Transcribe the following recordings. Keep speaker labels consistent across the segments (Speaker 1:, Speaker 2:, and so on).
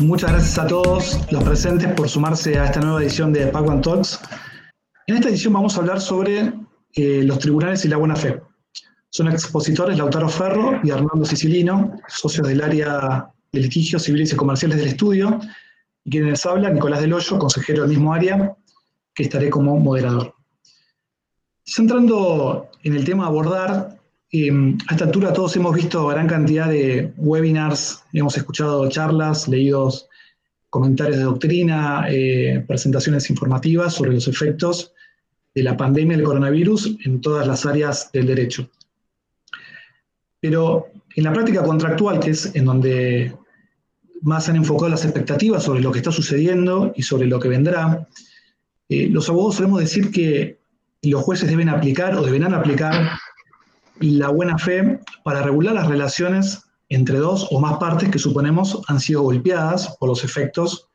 Speaker 1: Muchas gracias a todos los presentes por sumarse a esta nueva edición de Pac Talks. En esta edición vamos a hablar sobre eh, los tribunales y la buena fe. Son expositores Lautaro Ferro y Armando Sicilino, socios del área de litigios civiles y comerciales del estudio, y quienes les habla, Nicolás Del consejero del mismo área, que estaré como moderador. Centrando en el tema a abordar, em, a esta altura todos hemos visto gran cantidad de webinars, hemos escuchado charlas, leídos comentarios de doctrina, eh, presentaciones informativas sobre los efectos de la pandemia del coronavirus en todas las áreas del derecho. Pero en la práctica contractual, que es en donde más han enfocado las expectativas sobre lo que está sucediendo y sobre lo que vendrá, eh, los abogados solemos decir que los jueces deben aplicar o deberán aplicar la buena fe para regular las relaciones entre dos o más partes que suponemos han sido golpeadas por los efectos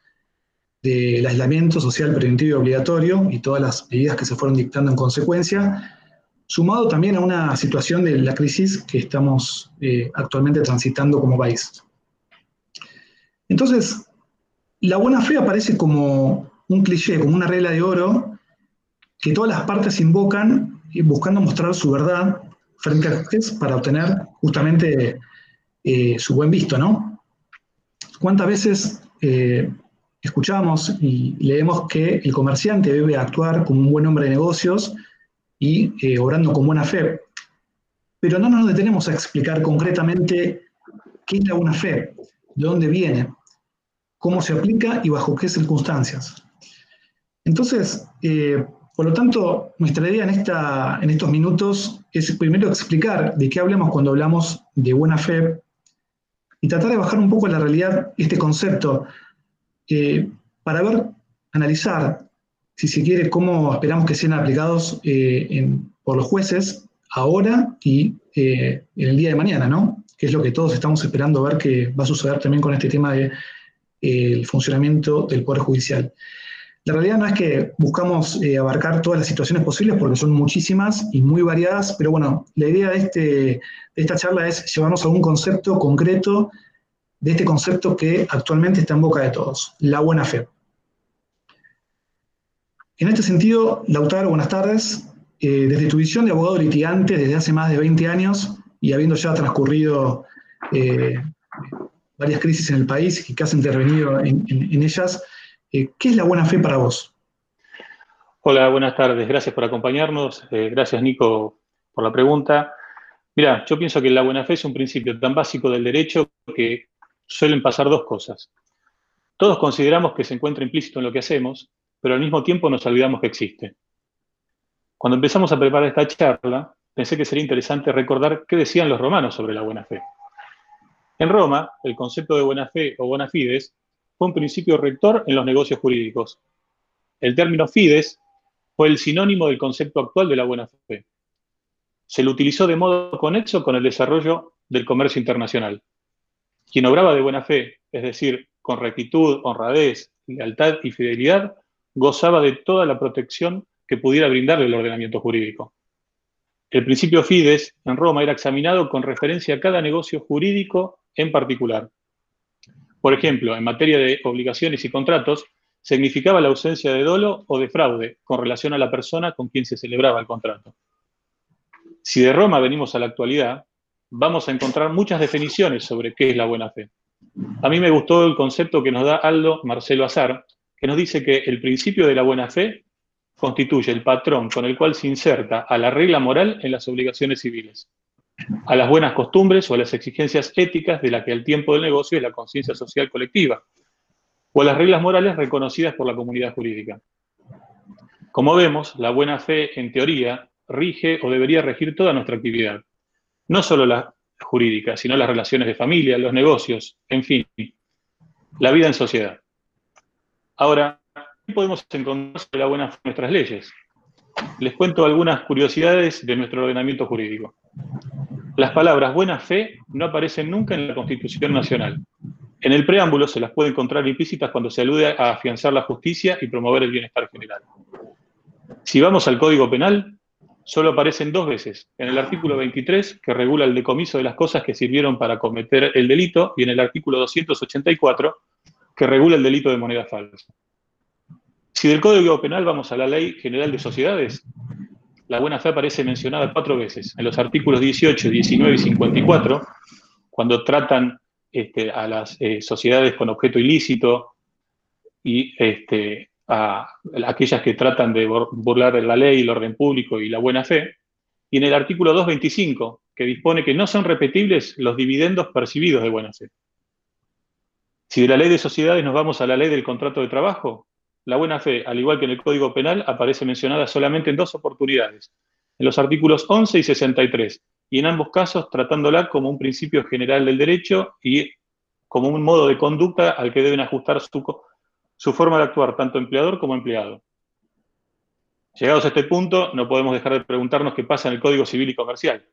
Speaker 1: del aislamiento social preventivo y obligatorio y todas las medidas que se fueron dictando en consecuencia, sumado también a una situación de la crisis que estamos eh, actualmente transitando como país. Entonces, la buena fe aparece como un cliché, como una regla de oro que todas las partes invocan buscando mostrar su verdad frente a juez para obtener justamente eh, su buen visto, ¿no? ¿Cuántas veces eh, escuchamos y leemos que el comerciante debe actuar como un buen hombre de negocios y eh, obrando con buena fe? Pero no nos detenemos a explicar concretamente qué es la buena fe, de dónde viene, cómo se aplica y bajo qué circunstancias. Entonces, por lo tanto, nuestra idea en, estos minutos es primero explicar de qué hablamos cuando hablamos de buena fe y tratar de bajar un poco a la realidad este concepto eh, para ver, analizar, si se quiere, cómo esperamos que sean aplicados eh, por los jueces ahora y eh, en el día de mañana, ¿no? Que es lo que todos estamos esperando ver que va a suceder también con este tema del de, funcionamiento del Poder Judicial. La realidad no es que buscamos eh, abarcar todas las situaciones posibles porque son muchísimas y muy variadas, pero bueno, la idea de, este, de esta charla es llevarnos a un concepto concreto de este concepto que actualmente está en boca de todos, la buena fe. En este sentido, Lautaro, buenas tardes. Eh, desde tu visión de abogado litigante desde hace más de 20 años y habiendo ya transcurrido eh, varias crisis en el país y que has intervenido en ellas, eh, ¿Qué es la buena fe para vos?
Speaker 2: Hola, buenas tardes. Gracias por acompañarnos. Eh, gracias, Nico, por la pregunta. Mira, yo pienso que la buena fe es un principio tan básico del derecho que suelen pasar dos cosas. Todos consideramos que se encuentra implícito en lo que hacemos, pero al mismo tiempo nos olvidamos que existe. Cuando empezamos a preparar esta charla, pensé que sería interesante recordar qué decían los romanos sobre la buena fe. En Roma, el concepto de buena fe o bona fides fue un principio rector en los negocios jurídicos. El término fides fue el sinónimo del concepto actual de la buena fe. Se lo utilizó de modo conexo con el desarrollo del comercio internacional. Quien obraba de buena fe, es decir, con rectitud, honradez, lealtad y fidelidad, gozaba de toda la protección que pudiera brindarle el ordenamiento jurídico. El principio fides en Roma era examinado con referencia a cada negocio jurídico en particular. Por ejemplo, en materia de obligaciones y contratos, significaba la ausencia de dolo o de fraude con relación a la persona con quien se celebraba el contrato. Si de Roma venimos a la actualidad, vamos a encontrar muchas definiciones sobre qué es la buena fe. A mí me gustó el concepto que nos da Aldo Marcelo Azar, que nos dice que el principio de la buena fe constituye el patrón con el cual se inserta a la regla moral en las obligaciones civiles a las buenas costumbres o a las exigencias éticas de la que el tiempo del negocio es la conciencia social colectiva, o a las reglas morales reconocidas por la comunidad jurídica. Como vemos, la buena fe, en teoría, rige o debería regir toda nuestra actividad, no solo la jurídica, sino las relaciones de familia, los negocios, en fin, la vida en sociedad. Ahora, ¿qué podemos encontrar sobre la buena fe en nuestras leyes? Les cuento algunas curiosidades de nuestro ordenamiento jurídico. Las palabras buena fe no aparecen nunca en la Constitución Nacional. En el preámbulo se las puede encontrar implícitas cuando se alude a afianzar la justicia y promover el bienestar general. Si vamos al Código Penal, solo aparecen dos veces, en el artículo 23, que regula el decomiso de las cosas que sirvieron para cometer el delito, y en el artículo 284, que regula el delito de moneda falsa. Si del Código Penal vamos a la Ley General de Sociedades, la buena fe aparece mencionada cuatro veces, en los artículos 18, 19 y 54, cuando tratan este, a las eh, sociedades con objeto ilícito y este, a, aquellas que tratan de burlar la ley, el orden público y la buena fe, y en el artículo 225, que dispone que no son repetibles los dividendos percibidos de buena fe. Si de la ley de sociedades nos vamos a la ley del contrato de trabajo, la buena fe, al igual que en el Código Penal, aparece mencionada solamente en dos oportunidades, en los artículos 11 y 63, y en ambos casos tratándola como un principio general del derecho y como un modo de conducta al que deben ajustar su, su forma de actuar tanto empleador como empleado. Llegados a este punto, no podemos dejar de preguntarnos qué pasa en el Código Civil y Comercial.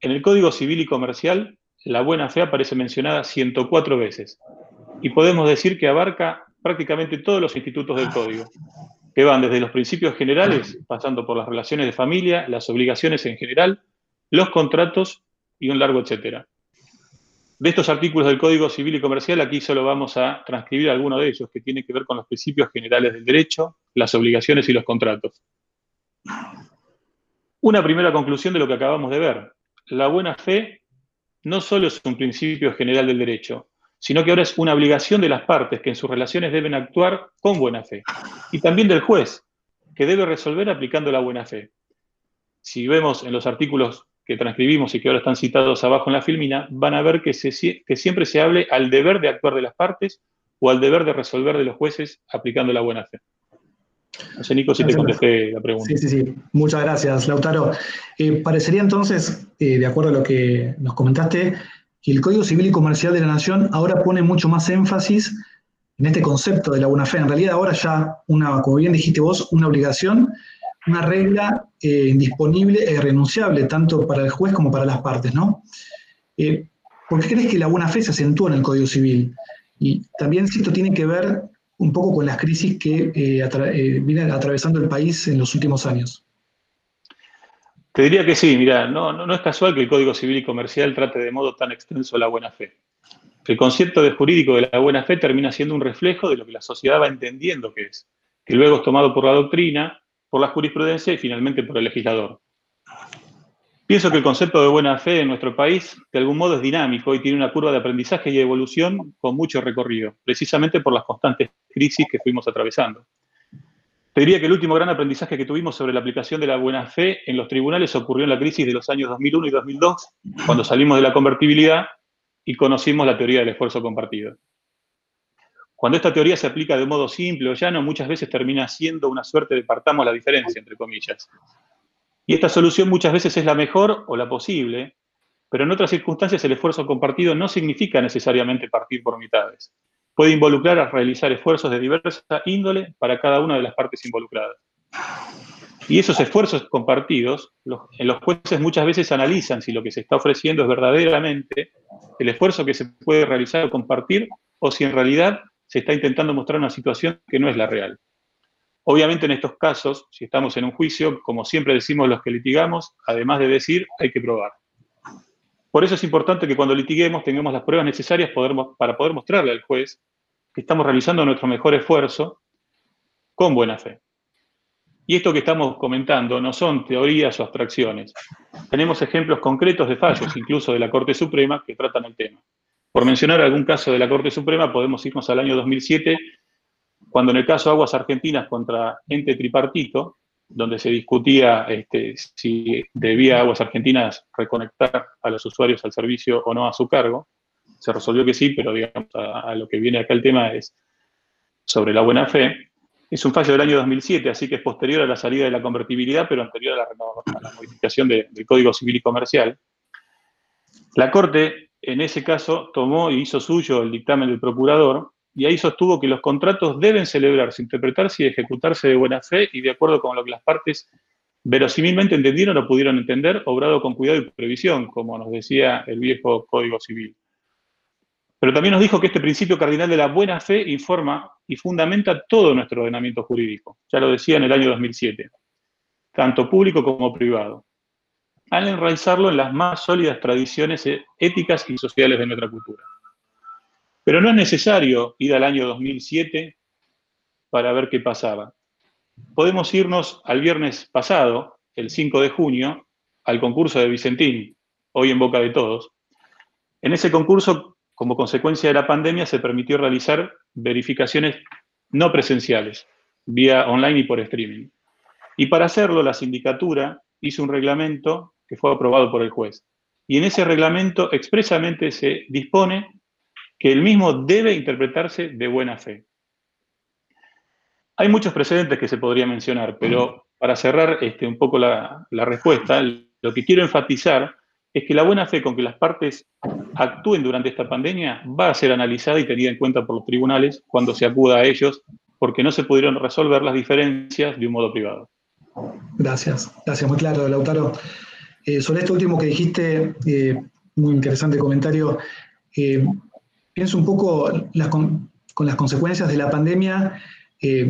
Speaker 2: En el Código Civil y Comercial, la buena fe aparece mencionada 104 veces, y podemos decir que abarca prácticamente todos los institutos del código, que van desde los principios generales, pasando por las relaciones de familia, las obligaciones en general, los contratos y un largo etcétera. De estos artículos del Código Civil y Comercial, aquí solo vamos a transcribir algunos de ellos, que tienen que ver con los principios generales del derecho, las obligaciones y los contratos. Una primera conclusión de lo que acabamos de ver. La buena fe no solo es un principio general del derecho, sino que ahora es una obligación de las partes que en sus relaciones deben actuar con buena fe. Y también del juez, que debe resolver aplicando la buena fe. Si vemos en los artículos que transcribimos y que ahora están citados abajo en la filmina, van a ver que, que siempre se hable al deber de actuar de las partes o al deber de resolver de los jueces aplicando la buena fe. No sé, Nico, si te contesté la pregunta.
Speaker 1: Sí, sí, sí. Muchas gracias, Lautaro. Eh, parecería entonces, eh, de acuerdo a lo que nos comentaste, y el Código Civil y Comercial de la Nación ahora pone mucho más énfasis en este concepto de la buena fe. En realidad ahora ya, una, como bien dijiste vos, una obligación, una regla eh, indisponible e irrenunciable, tanto para el juez como para las partes, ¿no? Eh, ¿Por qué crees que la buena fe se acentúa en el Código Civil? Y también si esto tiene que ver un poco con las crisis que eh, vienen atravesando el país en los últimos años.
Speaker 2: Te diría que sí, mira, no, no, es casual que el Código Civil y Comercial trate de modo tan extenso la buena fe. El concepto jurídico de la buena fe termina siendo un reflejo de lo que la sociedad va entendiendo que es, que luego es tomado por la doctrina, por la jurisprudencia y finalmente por el legislador. Pienso que el concepto de buena fe en nuestro país de algún modo es dinámico y tiene una curva de aprendizaje y evolución con mucho recorrido, precisamente por las constantes crisis que fuimos atravesando. Te diría que el último gran aprendizaje que tuvimos sobre la aplicación de la buena fe en los tribunales ocurrió en la crisis de los años 2001 y 2002, cuando salimos de la convertibilidad y conocimos la teoría del esfuerzo compartido. Cuando esta teoría se aplica de modo simple o llano, muchas veces termina siendo una suerte de partamos la diferencia, entre comillas. Y esta solución muchas veces es la mejor o la posible, pero en otras circunstancias el esfuerzo compartido no significa necesariamente partir por mitades puede involucrar a realizar esfuerzos de diversa índole para cada una de las partes involucradas. Y esos esfuerzos compartidos, en los jueces muchas veces analizan si lo que se está ofreciendo es verdaderamente el esfuerzo que se puede realizar o compartir, o si en realidad se está intentando mostrar una situación que no es la real. Obviamente en estos casos, si estamos en un juicio, como siempre decimos los que litigamos, además de decir, hay que probar. Por eso es importante que cuando litiguemos tengamos las pruebas necesarias para poder mostrarle al juez que estamos realizando nuestro mejor esfuerzo con buena fe. Y esto que estamos comentando no son teorías o abstracciones. Tenemos ejemplos concretos de fallos, incluso de la Corte Suprema, que tratan el tema. Por mencionar algún caso de la Corte Suprema, podemos irnos al año 2007, cuando en el caso Aguas Argentinas contra ente tripartito, donde se discutía este, si debía Aguas Argentinas reconectar a los usuarios al servicio o no a su cargo, se resolvió que sí, pero digamos, a, lo que viene acá el tema es sobre la buena fe. Es un fallo del año 2007, así que es posterior a la salida de la convertibilidad, pero anterior a la, modificación del Código Civil y Comercial. La Corte, en ese caso, tomó y hizo suyo el dictamen del procurador y ahí sostuvo que los contratos deben celebrarse, interpretarse y ejecutarse de buena fe y de acuerdo con lo que las partes verosímilmente entendieron o pudieron entender, obrado con cuidado y previsión, como nos decía el viejo Código Civil. Pero también nos dijo que este principio cardinal de la buena fe informa y fundamenta todo nuestro ordenamiento jurídico. Ya lo decía en el año 2007, tanto público como privado, al enraizarlo en las más sólidas tradiciones éticas y sociales de nuestra cultura. Pero no es necesario ir al año 2007 para ver qué pasaba. Podemos irnos al viernes pasado, el 5 de junio, al concurso de Vicentín, hoy en boca de todos. En ese concurso, como consecuencia de la pandemia, se permitió realizar verificaciones no presenciales, vía online y por streaming. Y para hacerlo, la sindicatura hizo un reglamento que fue aprobado por el juez. Y en ese reglamento expresamente se dispone que el mismo debe interpretarse de buena fe. Hay muchos precedentes que se podría mencionar, pero para cerrar este, un poco la, la respuesta, lo que quiero enfatizar es que la buena fe con que las partes actúen durante esta pandemia va a ser analizada y tenida en cuenta por los tribunales cuando se acuda a ellos, porque no se pudieron resolver las diferencias de un modo privado.
Speaker 1: Gracias, gracias, muy claro, Lautaro. Eh, sobre esto último que dijiste, eh, muy interesante comentario, eh, pienso un poco con, las consecuencias de la pandemia, que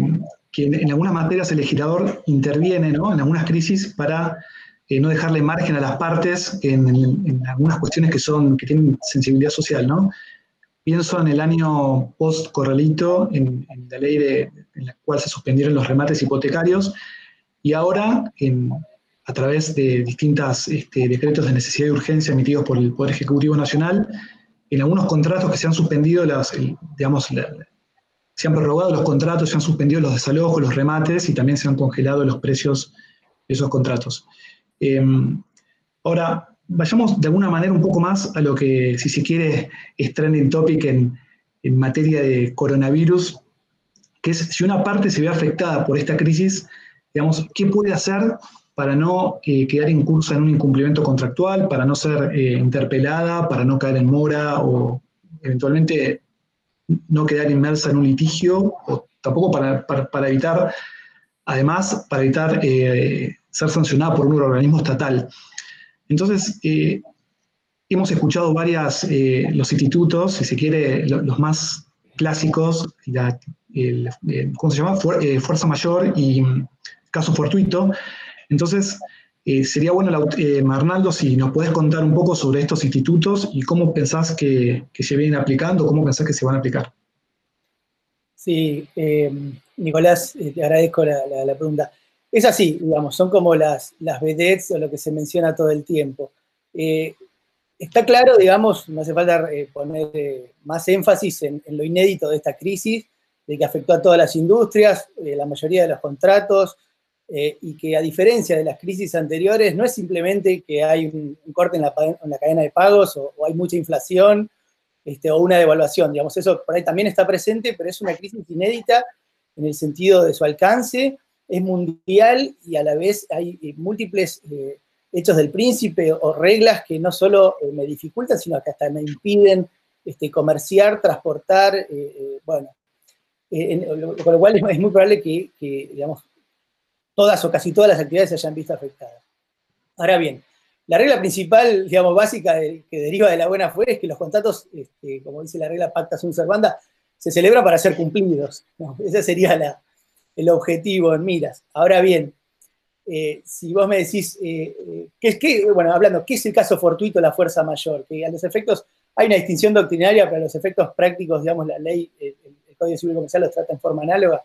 Speaker 1: en, algunas materias el legislador interviene en algunas crisis para no dejarle margen a las partes en, algunas cuestiones que, son, que tienen sensibilidad social. ¿no? Pienso en el año post-corralito, en, la ley en la cual se suspendieron los remates hipotecarios, y ahora en, a través de distintos este, decretos de necesidad y urgencia emitidos por el Poder Ejecutivo Nacional, en algunos contratos que se han suspendido, las, digamos, se han prorrogado los contratos, se han suspendido los desalojos, los remates y también se han congelado los precios de esos contratos. Em, ahora, vayamos de alguna manera un poco más a lo que, si se quiere, es trending topic en, en materia de coronavirus, que es si una parte se ve afectada por esta crisis, digamos, ¿qué puede hacer para no eh, quedar incursa en un incumplimiento contractual, para no ser eh, interpelada, para no caer en mora o eventualmente no quedar inmersa en un litigio, o tampoco para, evitar, además, para evitar eh, ser sancionada por un organismo estatal. Entonces, hemos escuchado varias, los institutos, si se quiere, los más clásicos, ¿cómo se llama? Fuerza mayor y caso fortuito, entonces, eh, sería bueno, eh, Marnaldo, si nos puedes contar un poco sobre estos institutos y cómo pensás que, se vienen aplicando, cómo pensás que se van a aplicar.
Speaker 3: Sí, eh, Nicolás, te agradezco la, pregunta. Es así, digamos, son como las, las vedettes o lo que se menciona todo el tiempo. está claro, digamos, no hace falta poner más énfasis en, lo inédito de esta crisis, de que afectó a todas las industrias, la mayoría de los contratos, eh, y que a diferencia de las crisis anteriores, no es simplemente que hay un, corte en la, cadena de pagos o, hay mucha inflación este, o una devaluación, digamos, eso por ahí también está presente, pero es una crisis inédita en el sentido de su alcance, es mundial y a la vez hay eh, múltiples eh, hechos del príncipe o reglas que no solo me dificultan, sino que hasta me impiden este, comerciar, transportar, bueno, con lo cual es, muy probable que, que digamos, todas o casi todas las actividades se hayan visto afectadas. Ahora bien, la regla principal, digamos, básica que deriva de la buena fe es que los contratos, este, como dice la regla pacta sunt servanda, se celebran para ser cumplidos. Ese sería el objetivo en miras. Ahora bien, eh, si vos me decís, eh, eh, ¿qué, bueno, hablando, ¿qué es el caso fortuito de la fuerza mayor? Que a los efectos, hay una distinción doctrinaria, pero a los efectos prácticos, digamos, la ley, el, el Código Civil Comercial los trata en forma análoga.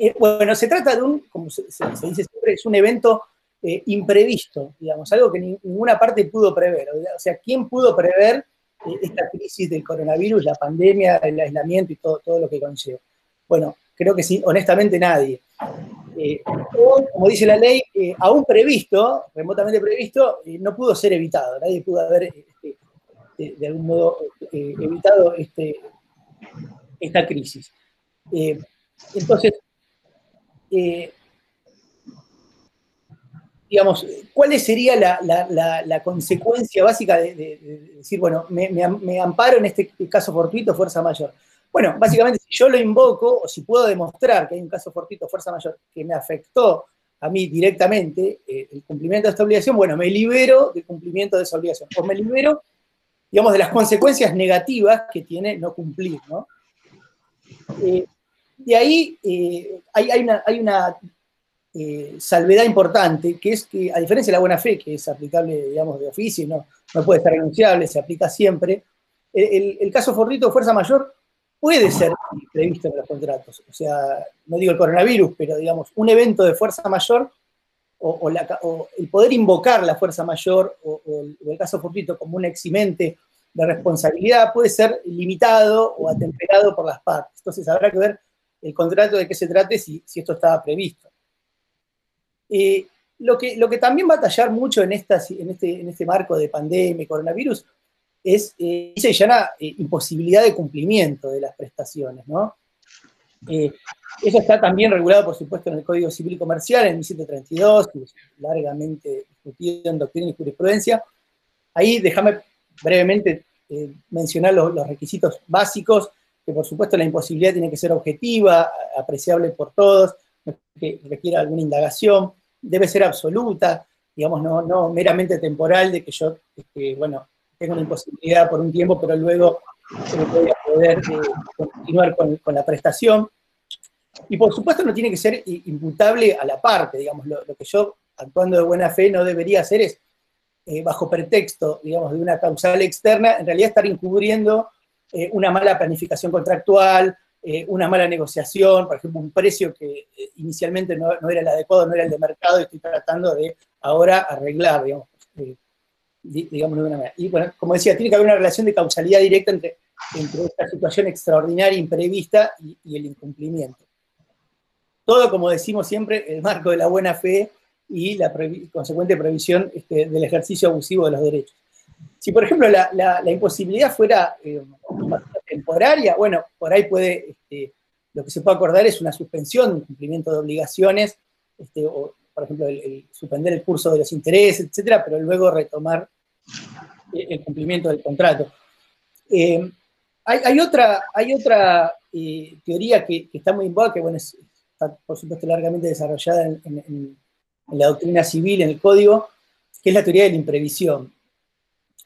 Speaker 3: Eh, bueno, se trata de un, como se, dice siempre, es un evento eh, imprevisto, digamos, algo que ninguna parte pudo prever. O sea, ¿quién pudo prever eh, esta crisis del coronavirus, la pandemia, el aislamiento y todo, todo lo que conlleva? Bueno, creo que sí, honestamente nadie. como dice la ley, aún previsto, remotamente previsto, no pudo ser evitado. Nadie pudo haber, este, de, algún modo, evitado este, esta crisis. entonces, eh, digamos, ¿cuál sería la, consecuencia básica de, decir, bueno, me, amparo en este caso fortuito, fuerza mayor? Bueno, básicamente, si yo lo invoco, o si puedo demostrar que hay un caso fortuito, fuerza mayor, que me afectó a mí directamente eh, el cumplimiento de esta obligación, bueno, me libero del cumplimiento de esa obligación, o me libero, digamos, de las consecuencias negativas que tiene no cumplir, ¿no? Eh, de ahí eh, hay, una, eh, salvedad importante, que es que, a diferencia de la buena fe, que es aplicable, digamos, de oficio, no, no puede estar renunciable, se aplica siempre, el, caso fortuito de fuerza mayor puede ser previsto en los contratos. O sea, no digo el coronavirus, pero digamos, un evento de fuerza mayor o, el poder invocar la fuerza mayor o, el, caso fortuito como un eximente de responsabilidad puede ser limitado o atemperado por las partes. Entonces habrá que ver el contrato de qué se trate si, esto estaba previsto. Eh, lo, que, lo que también va a tallar mucho en, esta, en, este, en este marco de pandemia y coronavirus es eh, llama eh, imposibilidad de cumplimiento de las prestaciones, ¿no? Eh, eso está también regulado, por supuesto, en el Código Civil y Comercial, en 1732, largamente discutido en doctrina y jurisprudencia. Ahí déjame brevemente mencionar los, los, requisitos básicos, que por supuesto la imposibilidad tiene que ser objetiva, apreciable por todos, que requiera alguna indagación, debe ser absoluta, digamos, no, no meramente temporal, de que yo, este, bueno, tengo una imposibilidad por un tiempo, pero luego voy a poder eh, continuar con, la prestación. Y por supuesto no tiene que ser imputable a la parte, digamos, lo, que yo, actuando de buena fe, no debería hacer es, eh, bajo pretexto, digamos, de una causal externa, en realidad estar encubriendo eh, una mala planificación contractual, una mala negociación, por ejemplo, un precio que inicialmente no, era el adecuado, no era el de mercado, y estoy tratando de ahora arreglar, digamos, digamos de una manera. Y bueno, como decía, tiene que haber una relación de causalidad directa entre, entre esta situación extraordinaria, imprevista y, el incumplimiento. Todo, como decimos siempre, el marco de la buena fe y la consecuente previsión este, del ejercicio abusivo de los derechos. Si, por ejemplo, la, imposibilidad fuera eh, temporaria, bueno, por ahí puede, este, lo que se puede acordar es una suspensión, un cumplimiento de obligaciones, este, o por ejemplo, suspender el curso de los intereses, etcétera, pero luego retomar el cumplimiento del contrato. Eh, hay, otra, eh, teoría que, está muy en que bueno, está por supuesto largamente desarrollada en, la doctrina civil, en el código, que es la teoría de la imprevisión,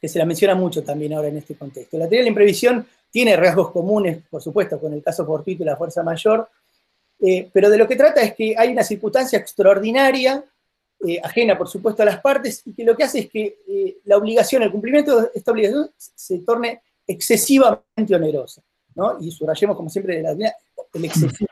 Speaker 3: que se la menciona mucho también ahora en este contexto. La teoría de la imprevisión tiene rasgos comunes, por supuesto, con el caso fortuito y la fuerza mayor, eh, pero de lo que trata es que hay una circunstancia extraordinaria, eh, ajena por supuesto a las partes, y que lo que hace es que eh, la obligación, el cumplimiento de esta obligación se torne excesivamente onerosa. ¿no? Y subrayemos, como siempre, el excesivo.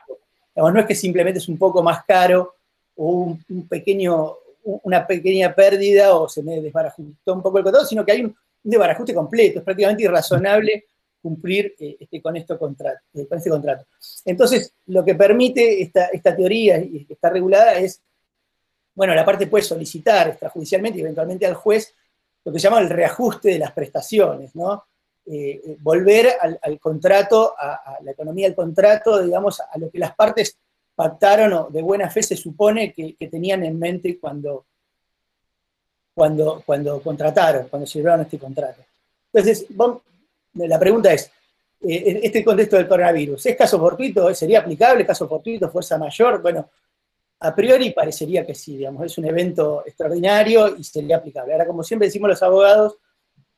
Speaker 3: no es que simplemente es un poco más caro o un, pequeño, una pequeña pérdida o se me desbarajustó un poco el contrato, sino que hay un, desbarajuste completo, es prácticamente irrazonable cumplir eh, este, con, esto contrato, eh, con este contrato. Entonces, lo que permite esta, esta teoría y que está regulada es, bueno, la parte puede solicitar extrajudicialmente y eventualmente al juez lo que se llama el reajuste de las prestaciones, ¿no? Eh, volver al, contrato, a, la economía del contrato, digamos, a lo que las partes pactaron o de buena fe se supone que, tenían en mente cuando, cuando, cuando contrataron, cuando llevaron este contrato. Entonces, la pregunta es, eh, este contexto del coronavirus, ¿es caso fortuito? ¿Sería aplicable caso fortuito, fuerza mayor? Bueno, a priori parecería que sí, digamos, es un evento extraordinario y sería aplicable. Ahora, como siempre decimos los abogados,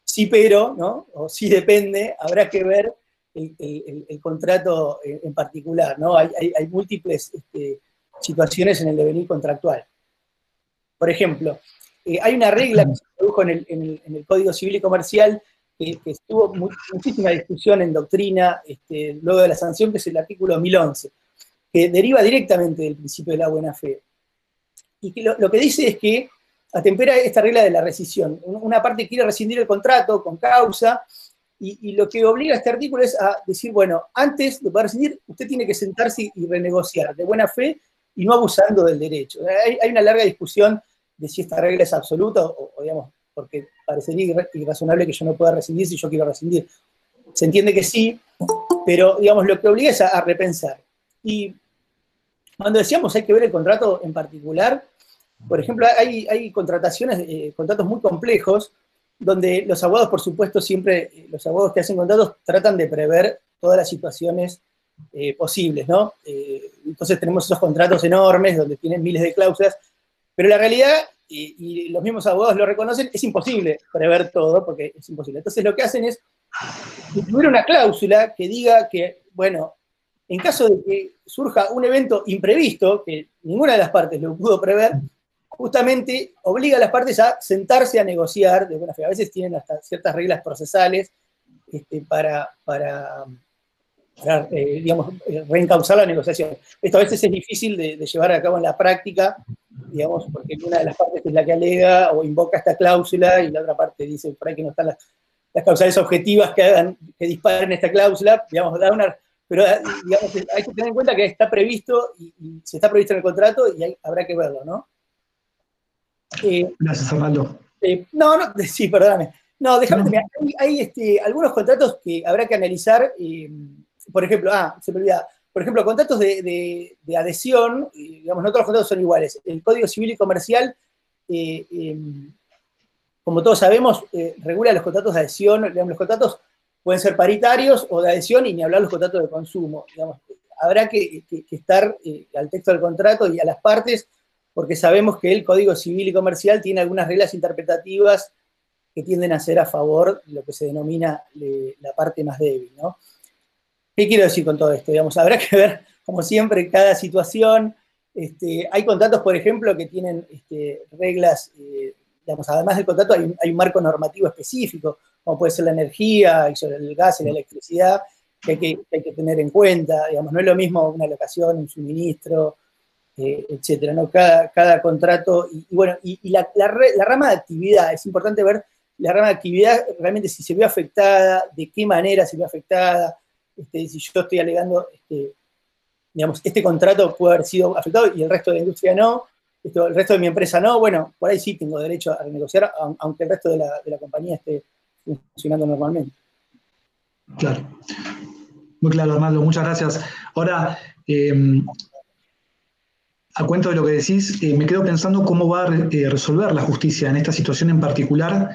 Speaker 3: sí pero, ¿no? O sí depende, habrá que ver el, contrato en, particular, ¿no? Hay, múltiples este, situaciones en el devenir contractual. Por ejemplo, eh, hay una regla que se produjo en el Código Civil y Comercial que, estuvo muchísima discusión en doctrina este, luego de la sanción, que es el artículo 1011, que deriva directamente del principio de la buena fe. Y que lo, que dice es que atempera esta regla de la rescisión. Una parte quiere rescindir el contrato con causa, y, lo que obliga a este artículo es a decir, bueno, antes de poder rescindir, usted tiene que sentarse y renegociar de buena fe y no abusando del derecho. Hay, una larga discusión de si esta regla es absoluta o, digamos, porque parecería irrazonable que yo no pueda rescindir si yo quiero rescindir. Se entiende que sí, pero digamos, lo que obliga es a, repensar. Y cuando decíamos hay que ver el contrato en particular, por ejemplo, hay, hay contrataciones, eh, contratos muy complejos, donde los abogados, por supuesto, siempre, eh, los abogados que hacen contratos tratan de prever todas las situaciones eh, posibles, ¿no? entonces tenemos esos contratos enormes donde tienen miles de cláusulas, pero la realidad y, los mismos abogados lo reconocen, es imposible prever todo, porque es imposible. Entonces lo que hacen es incluir una cláusula que diga que, bueno, en caso de que surja un evento imprevisto, que ninguna de las partes lo pudo prever, justamente obliga a las partes a sentarse a negociar de buena fe. A veces tienen hasta ciertas reglas procesales este, para, para, eh, eh, reencauzar la negociación. Esto a veces es difícil de, llevar a cabo en la práctica, digamos, porque una de las partes es la que alega o invoca esta cláusula y la otra parte dice por ahí que no están las, causales objetivas que, hagan, que disparen esta cláusula, digamos, da una, pero digamos, hay que tener en cuenta que está previsto y, se está previsto en el contrato y habrá que verlo, ¿no?
Speaker 1: Gracias, Arnaldo.
Speaker 3: no, no, sí, perdóname. No, déjame, hay, este, algunos contratos que habrá que analizar, eh, por ejemplo, ah, se me olvida, por ejemplo, contratos de, adhesión, digamos, no todos los contratos son iguales. El Código Civil y Comercial, eh, em, como todos sabemos, eh, regula los contratos de adhesión, digamos, los contratos pueden ser paritarios o de adhesión y ni hablar los contratos de consumo. Digamos, habrá que, que estar al texto del contrato y a las partes, porque sabemos que el Código Civil y Comercial tiene algunas reglas interpretativas que tienden a ser a favor de lo que se denomina la parte más débil. ¿no? ¿Qué quiero decir con todo esto? Digamos, habrá que ver, como siempre, cada situación. Este, hay contratos, por ejemplo, que tienen este, reglas, eh, digamos, además del contrato hay, un marco normativo específico, como puede ser la energía, el gas y la electricidad, que hay que, hay que tener en cuenta. Digamos, no es lo mismo una locación, un suministro, eh, etcétera. ¿no? Cada, cada contrato, y, bueno, y, la, la, rama de actividad, es importante ver la rama de actividad realmente si se ve afectada, de qué manera se ve afectada, este, si yo estoy alegando, este, digamos, este contrato puede haber sido afectado y el resto de la industria no, el resto de mi empresa no, bueno, por ahí sí tengo derecho a renegociar, aunque el resto de la, compañía esté funcionando normalmente.
Speaker 1: Claro. Muy claro, Arnaldo, muchas gracias. Ahora, em, a cuento de lo que decís, eh, me quedo pensando cómo va a eh, resolver la justicia en esta situación en particular,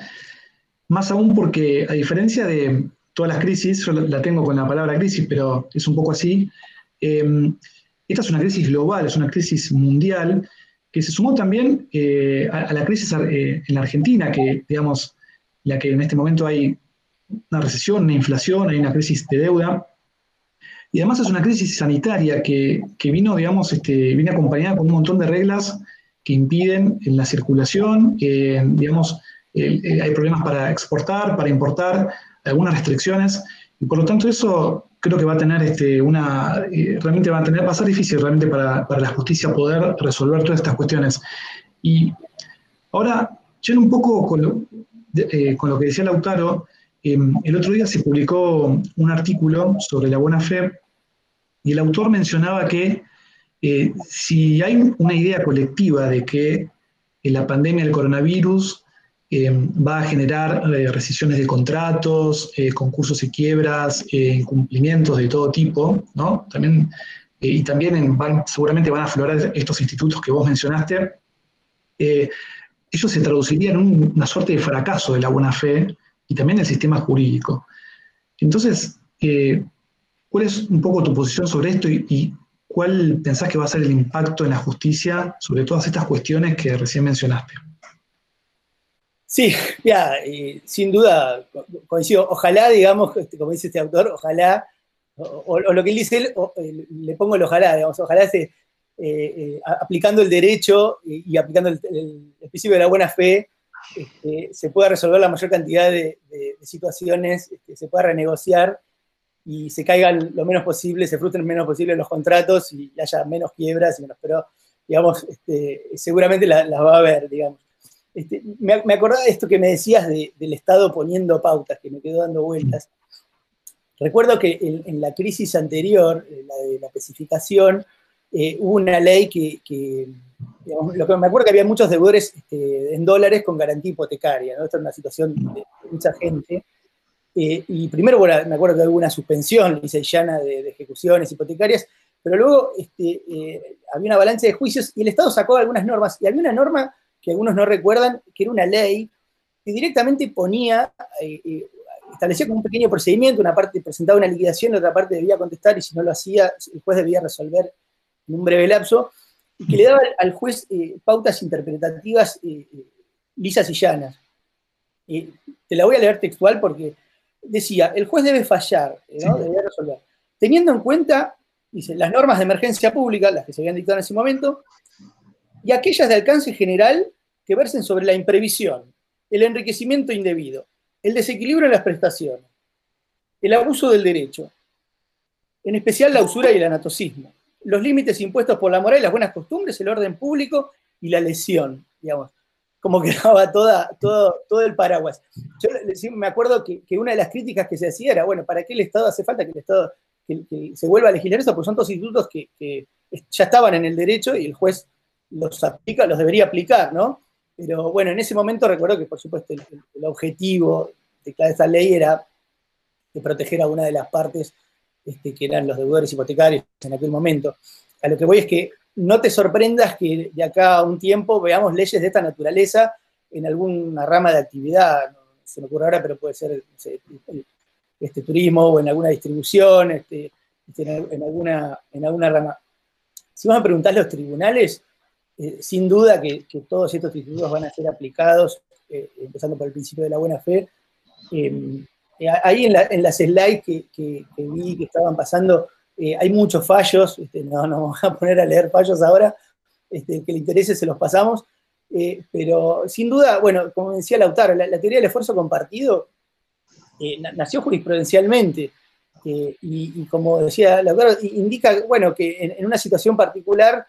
Speaker 1: más aún porque, a diferencia de todas las crisis, yo la tengo con la palabra crisis, pero es un poco así, em, esta es una crisis global, es una crisis mundial, que se sumó también eh, a, la crisis en la Argentina, que, digamos, la que en este momento hay una recesión, una inflación, hay una crisis de deuda, y además es una crisis sanitaria que, vino, digamos, este, viene acompañada con un montón de reglas que impiden la circulación, digamos, eh, hay problemas para exportar, para importar, algunas restricciones, y por lo tanto eso creo que va a tener este, una, eh, realmente va a tener, va difícil realmente para, la justicia poder resolver todas estas cuestiones. Y ahora, yendo un poco con eh, con lo que decía Lautaro, em, el otro día se publicó un artículo sobre la buena fe y el autor mencionaba que si hay una idea colectiva de que la pandemia del coronavirus eh, va a generar eh, rescisiones de contratos, eh, concursos y quiebras, incumplimientos de todo tipo, ¿no? También, y también seguramente van a aflorar estos institutos que vos mencionaste. ellos se traducirían en una suerte de fracaso de la buena fe y también del sistema jurídico. Entonces, ¿cuál es un poco tu posición sobre esto y, cuál pensás que va a ser el impacto en la justicia sobre todas estas cuestiones que recién mencionaste?
Speaker 3: Sí, ya, sin duda coincido. Ojalá, digamos, este, como dice este autor, ojalá, o, lo que él dice, eh, le pongo el ojalá, digamos, ojalá se, eh, eh, aplicando el derecho y, aplicando el, principio de la buena fe, este, se pueda resolver la mayor cantidad de, situaciones, este, se pueda renegociar y se caigan lo menos posible, se frustren menos posible los contratos y haya menos quiebras, y menos, pero digamos, seguramente las va a haber, digamos. Este, me, acordaba de esto que me decías del Estado poniendo pautas, que me quedó dando vueltas. Recuerdo que en, la crisis anterior, la de la especificación, eh, hubo una ley que, lo que me acuerdo que había muchos deudores este, en dólares con garantía hipotecaria, ¿no? Esta es una situación de, mucha gente. Eh, y primero, me acuerdo que hubo una suspensión llana de, de ejecuciones hipotecarias, pero luego este, había una balanza de juicios y el Estado sacó algunas normas, y había una norma que algunos no recuerdan, que era una ley que directamente ponía, eh, eh, establecía como un pequeño procedimiento, una parte presentaba una liquidación, la otra parte debía contestar y si no lo hacía, el juez debía resolver en un breve lapso, y que le daba al juez eh, pautas interpretativas lisas y llanas. te la voy a leer textual porque decía, el juez debe fallar, debe resolver, teniendo en cuenta, dice, las normas de emergencia pública, las que se habían dictado en ese momento, y aquellas de alcance general que versen sobre la imprevisión, el enriquecimiento indebido, el desequilibrio en las prestaciones, el abuso del derecho, en especial la usura y el anatocismo, los límites impuestos por la moral y las buenas costumbres, el orden público y la lesión, digamos, como que daba toda, todo, todo el paraguas. Yo me acuerdo que, una de las críticas que se hacía era, bueno, ¿para qué el Estado hace falta que el Estado se vuelva a legislar eso? Porque son todos institutos que, ya estaban en el derecho y el juez los aplica, los debería aplicar, ¿no? Pero bueno, en ese momento recuerdo que, por supuesto, el, objetivo de esta ley era proteger a una de las partes este, que eran los deudores hipotecarios en aquel momento. A lo que voy es que no te sorprendas que de acá a un tiempo veamos leyes de esta naturaleza en alguna rama de actividad, no se me ocurre ahora, pero puede ser este, turismo o en alguna distribución, este, este, en, alguna, en alguna rama. Si vamos a preguntar a los tribunales, eh, sin duda que, todos estos institutos van a ser aplicados, eh, empezando por el principio de la buena fe. Eh, ahí en, las slides que vi que estaban pasando, eh, hay muchos fallos, este, no nos vamos a poner a leer fallos ahora, este, que le interese se los pasamos, eh, pero sin duda, bueno, como decía Lautaro, la, teoría del esfuerzo compartido eh, nació jurisprudencialmente, y, como decía Lautaro, indica, bueno, que en, una situación particular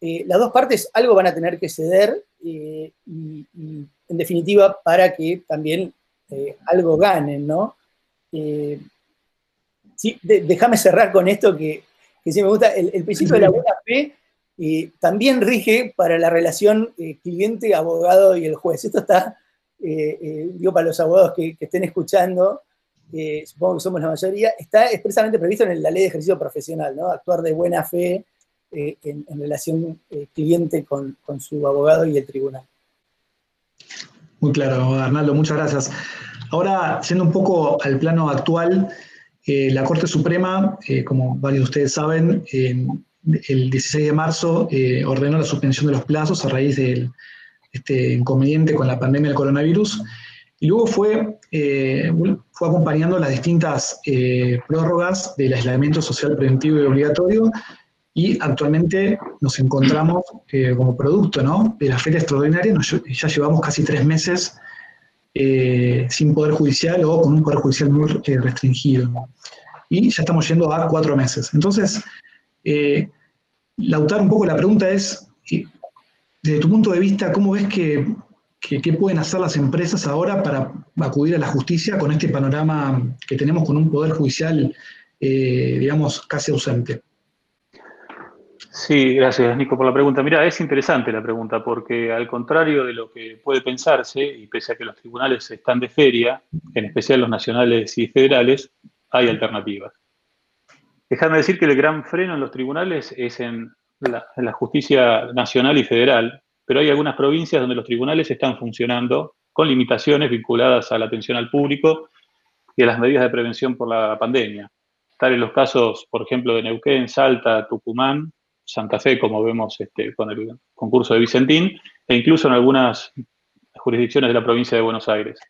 Speaker 3: las dos partes algo van a tener que ceder, y, en definitiva para que también algo ganen, ¿no? déjame cerrar con esto que, sí me gusta. El, principio de la buena fe eh, también rige para la relación eh, cliente, abogado y el juez. Esto está, eh, digo, para los abogados que, estén escuchando, supongo que somos la mayoría, está expresamente previsto en la ley de ejercicio profesional, ¿no? Actuar de buena fe en, relación cliente con, con su abogado y el tribunal.
Speaker 1: Muy claro, Arnaldo, muchas gracias. Ahora, siendo un poco al plano actual, eh, la Corte Suprema, eh, como varios de ustedes saben, el 16 de marzo eh, ordenó la suspensión de los plazos a raíz del este inconveniente con la pandemia del coronavirus. Y luego fue, fue acompañando las distintas prórrogas del aislamiento social preventivo y obligatorio. Y actualmente nos encontramos como producto ¿no? de la feria extraordinaria, ya llevamos casi tres meses eh, sin poder judicial o con un poder judicial muy eh, restringido. Y ya estamos yendo a cuatro meses. Entonces, eh, Lautaro, un poco la pregunta es, desde tu punto de vista, ¿cómo ves que, qué pueden hacer las empresas ahora para acudir a la justicia con este panorama que tenemos con un poder judicial, digamos, casi ausente?
Speaker 2: Sí, gracias Nico por la pregunta. Mira, es interesante la pregunta porque al contrario de lo que puede pensarse, y pese a que los tribunales están de feria, en especial los nacionales y federales, hay alternativas. Déjame decir que el gran freno en los tribunales es en la, justicia nacional y federal, pero hay algunas provincias donde los tribunales están funcionando con limitaciones vinculadas a la atención al público y a las medidas de prevención por la pandemia. Tal en los casos, por ejemplo, de Neuquén, Salta, Tucumán Santa Fe, como vemos este, con el concurso de Vicentín, e incluso en algunas jurisdicciones de la provincia de Buenos Aires.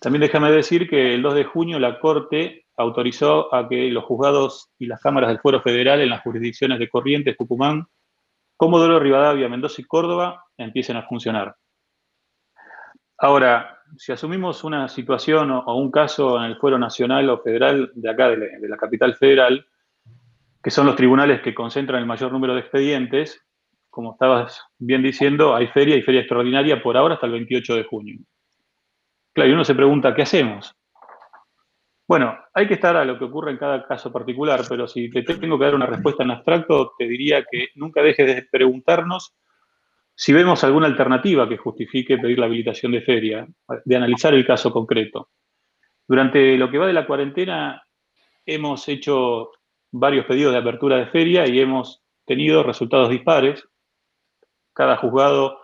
Speaker 2: También déjame decir que el 2 de junio la Corte autorizó a que los juzgados y las cámaras del Fuero Federal en las jurisdicciones de Corrientes, Tucumán, Comodoro Rivadavia, Mendoza y Córdoba empiecen a funcionar. Ahora, si asumimos una situación o, un caso en el Fuero Nacional o Federal de acá, de la capital federal, que son los tribunales que concentran el mayor número de expedientes. Como estabas bien diciendo, hay feria y feria extraordinaria por ahora hasta el 28 de junio. Claro, y uno se pregunta, ¿qué hacemos? Bueno, hay que estar a lo que ocurre en cada caso particular, pero si te tengo que dar una respuesta en abstracto, te diría que nunca dejes de preguntarnos si vemos alguna alternativa que justifique pedir la habilitación de feria, de analizar el caso concreto. Durante lo que va de la cuarentena, hemos hecho varios pedidos de apertura de feria y hemos tenido resultados dispares. Cada juzgado,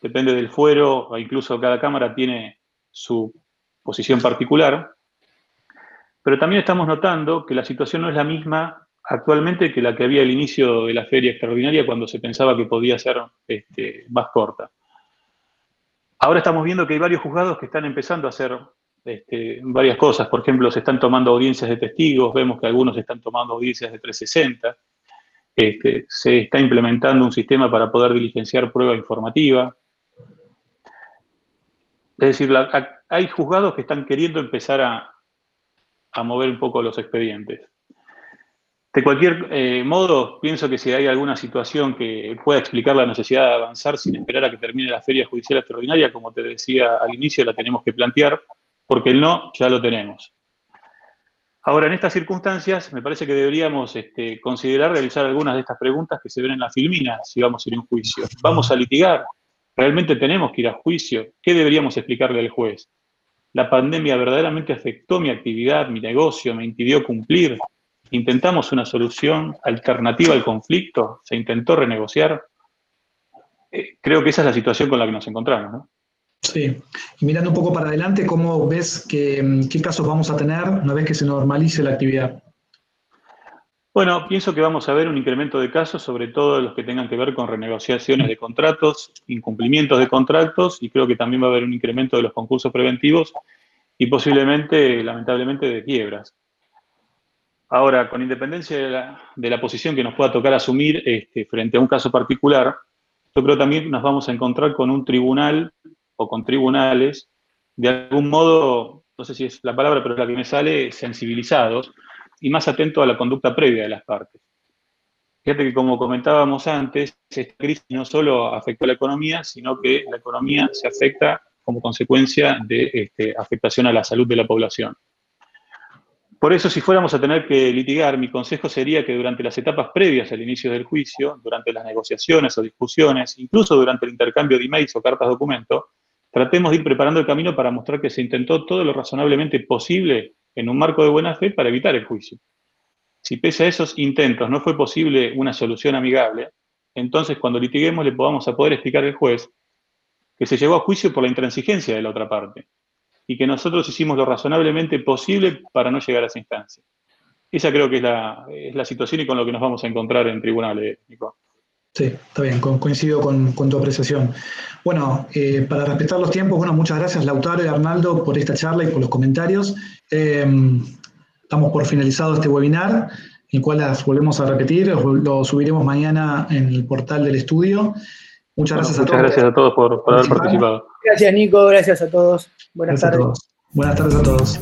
Speaker 2: depende del fuero, o incluso cada cámara tiene su posición particular. Pero también estamos notando que la situación no es la misma actualmente que la que había al inicio de la feria extraordinaria cuando se pensaba que podía ser este, más corta. Ahora estamos viendo que hay varios juzgados que están empezando a hacer este, varias cosas. Por ejemplo, se están tomando audiencias de testigos, vemos que algunos están tomando audiencias de 360. Este, se está implementando un sistema para poder diligenciar prueba informativa. Es decir, hay juzgados que están queriendo empezar a, mover un poco los expedientes. De cualquier eh, modo, pienso que si hay alguna situación que pueda explicar la necesidad de avanzar sin esperar a que termine la feria judicial extraordinaria, como te decía al inicio, la tenemos que plantear, porque el no ya lo tenemos. Ahora, en estas circunstancias, me parece que deberíamos este, considerar realizar algunas de estas preguntas que se ven en la filmina si vamos a ir a un juicio. ¿Vamos a litigar? ¿Realmente tenemos que ir a juicio? ¿Qué deberíamos explicarle al juez? ¿La pandemia verdaderamente afectó mi actividad, mi negocio, me impidió cumplir? intentamos una solución alternativa al conflicto, se intentó renegociar. Eh, creo que esa es la situación con la que nos encontramos. ¿no?
Speaker 1: Sí, y mirando un poco para adelante, ¿cómo ves que, mm, qué casos vamos a tener una vez que se normalice la actividad?
Speaker 2: Bueno, pienso que vamos a ver un incremento de casos, sobre todo los que tengan que ver con renegociaciones de contratos, incumplimientos de contratos, y creo que también va a haber un incremento de los concursos preventivos y posiblemente, lamentablemente, de quiebras. Ahora, con independencia de la, posición que nos pueda tocar asumir este, frente a un caso particular, yo creo también nos vamos a encontrar con un tribunal con tribunales, de algún modo, no sé si es la palabra, pero la que me sale, sensibilizados y más atentos a la conducta previa de las partes. Fíjate que como comentábamos antes, esta crisis no solo afectó a la economía, sino que la economía se afecta como consecuencia de este, afectación a la salud de la población. Por eso, si fuéramos a tener que litigar, mi consejo sería que durante las etapas previas al inicio del juicio, durante las negociaciones o discusiones, incluso durante el intercambio de emails o cartas documento, tratemos de ir preparando el camino para mostrar que se intentó todo lo razonablemente posible en un marco de buena fe para evitar el juicio. Si pese a esos intentos no fue posible una solución amigable, entonces cuando litiguemos le podamos a poder explicar al juez que se llevó a juicio por la intransigencia de la otra parte, y que nosotros hicimos lo razonablemente posible para no llegar a esa instancia. Esa creo que es la, situación y con lo que nos vamos a encontrar en tribunales, Nico.
Speaker 1: Sí, está bien, coincido con, tu apreciación. Bueno, eh, para respetar los tiempos, bueno, muchas gracias Lautaro y Arnaldo por esta charla y por los comentarios. Eh, estamos por finalizado este webinar, el cual las volvemos a repetir, lo subiremos mañana en el portal del estudio.
Speaker 2: Muchas gracias a todos. Muchas gracias a todos por, por haber participado.
Speaker 3: Gracias Nico, gracias a todos. Buenas tardes.
Speaker 1: Buenas tardes a todos.